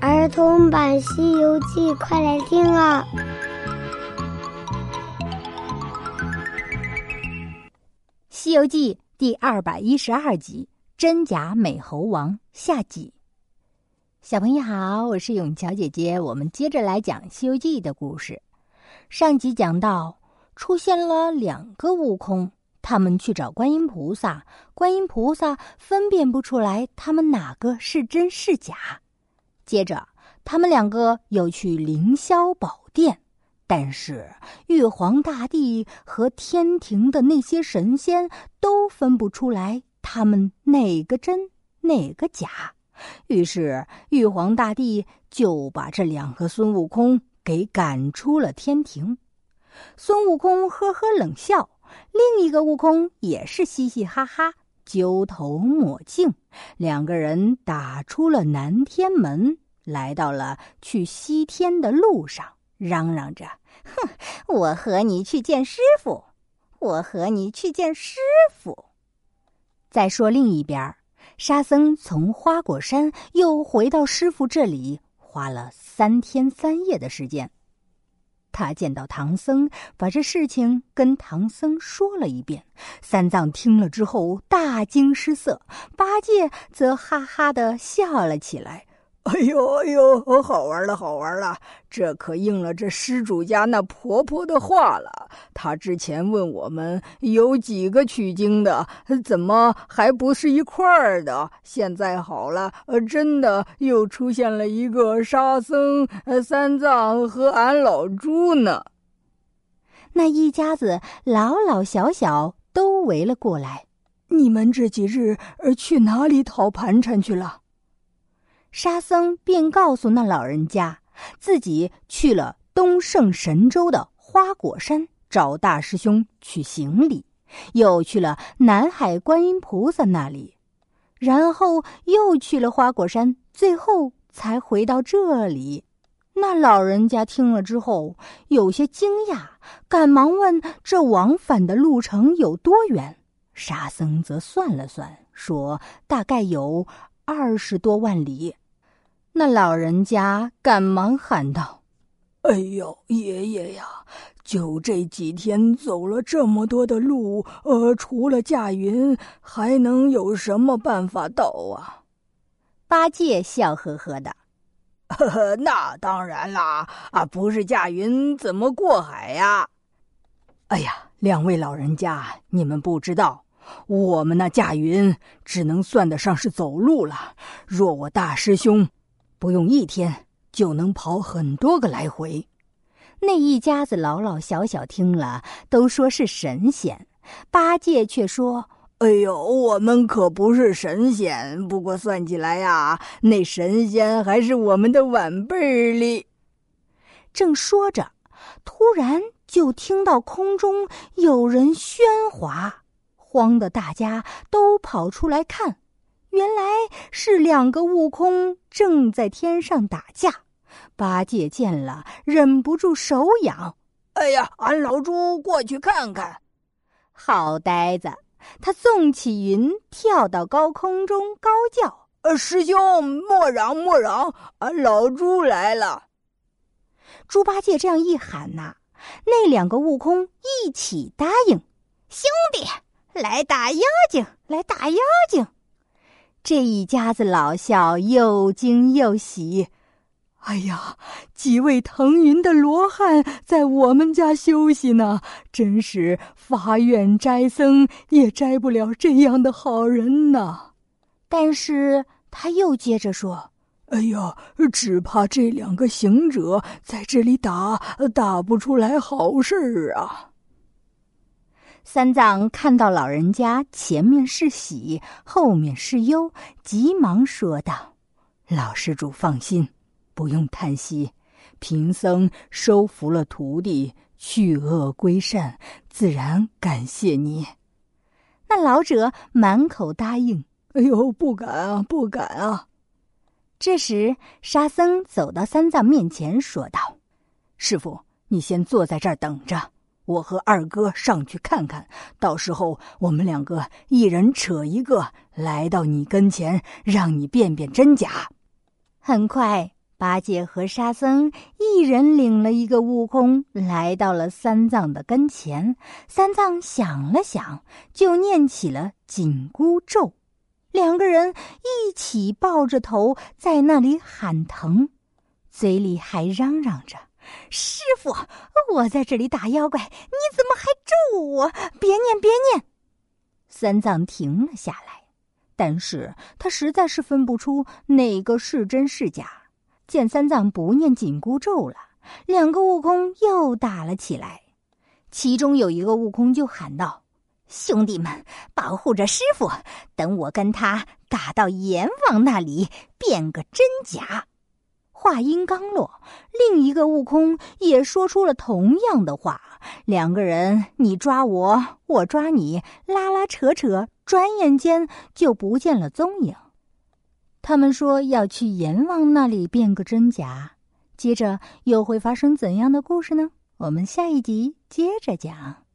儿童版《西游记》，快来听啊！《西游记》第二百一十二集：真假美猴王下集。小朋友好，我是永桥姐姐，我们接着来讲《西游记》的故事。上集讲到，出现了两个悟空，他们去找观音菩萨，观音菩萨分辨不出来他们哪个是真是假。接着，他们两个又去凌霄宝殿，但是玉皇大帝和天庭的那些神仙都分不出来他们哪个真哪个假。于是，玉皇大帝就把这两个孙悟空给赶出了天庭。孙悟空呵呵冷笑，另一个悟空也是嘻嘻哈哈。揪头抹镜，两个人打出了南天门，来到了去西天的路上，嚷嚷着：“哼，我和你去见师傅，我和你去见师傅。”再说另一边，沙僧从花果山又回到师傅这里，花了三天三夜的时间。他见到唐僧，把这事情跟唐僧说了一遍。三藏听了之后大惊失色，八戒则哈哈的笑了起来。哎呦哎呦，好玩了好玩了！这可应了这施主家那婆婆的话了。她之前问我们有几个取经的，怎么还不是一块儿的？现在好了，呃，真的又出现了一个沙僧、三藏和俺老猪呢。那一家子老老小小都围了过来。你们这几日去哪里讨盘缠去了？沙僧便告诉那老人家，自己去了东胜神州的花果山找大师兄取行李，又去了南海观音菩萨那里，然后又去了花果山，最后才回到这里。那老人家听了之后有些惊讶，赶忙问：“这往返的路程有多远？”沙僧则算了算，说：“大概有二十多万里。”那老人家赶忙喊道：“哎呦，爷爷呀，就这几天走了这么多的路，呃，除了驾云，还能有什么办法到啊？”八戒笑呵呵的：“呵呵，那当然啦，啊，不是驾云怎么过海呀？”哎呀，两位老人家，你们不知道，我们那驾云只能算得上是走路了。若我大师兄。不用一天就能跑很多个来回，那一家子老老小小听了都说是神仙，八戒却说：“哎呦，我们可不是神仙，不过算起来呀，那神仙还是我们的晚辈儿哩。”正说着，突然就听到空中有人喧哗，慌得大家都跑出来看。原来是两个悟空正在天上打架，八戒见了忍不住手痒。哎呀，俺老猪过去看看。好呆子，他纵起云，跳到高空中，高叫：“呃，师兄莫嚷莫嚷，俺老猪来了。”猪八戒这样一喊呐，那两个悟空一起答应：“兄弟，来打妖精，来打妖精。”这一家子老小又惊又喜，哎呀，几位腾云的罗汉在我们家休息呢，真是发愿斋僧也斋不了这样的好人呐。但是他又接着说：“哎呀，只怕这两个行者在这里打，打不出来好事儿啊。”三藏看到老人家前面是喜，后面是忧，急忙说道：“老施主放心，不用叹息。贫僧收服了徒弟，去恶归善，自然感谢你。”那老者满口答应：“哎呦，不敢啊，不敢啊！”这时，沙僧走到三藏面前，说道：“师傅，你先坐在这儿等着。”我和二哥上去看看，到时候我们两个一人扯一个，来到你跟前，让你辨辨真假。很快，八戒和沙僧一人领了一个悟空，来到了三藏的跟前。三藏想了想，就念起了紧箍咒。两个人一起抱着头在那里喊疼，嘴里还嚷嚷着：“师傅，我在这里打妖怪，你怎么还咒我？别念，别念！”三藏停了下来，但是他实在是分不出哪个是真是假。见三藏不念紧箍咒了，两个悟空又打了起来。其中有一个悟空就喊道：“兄弟们，保护着师傅，等我跟他打到阎王那里，变个真假。”话音刚落，另一个悟空也说出了同样的话。两个人你抓我，我抓你，拉拉扯扯，转眼间就不见了踪影。他们说要去阎王那里变个真假，接着又会发生怎样的故事呢？我们下一集接着讲。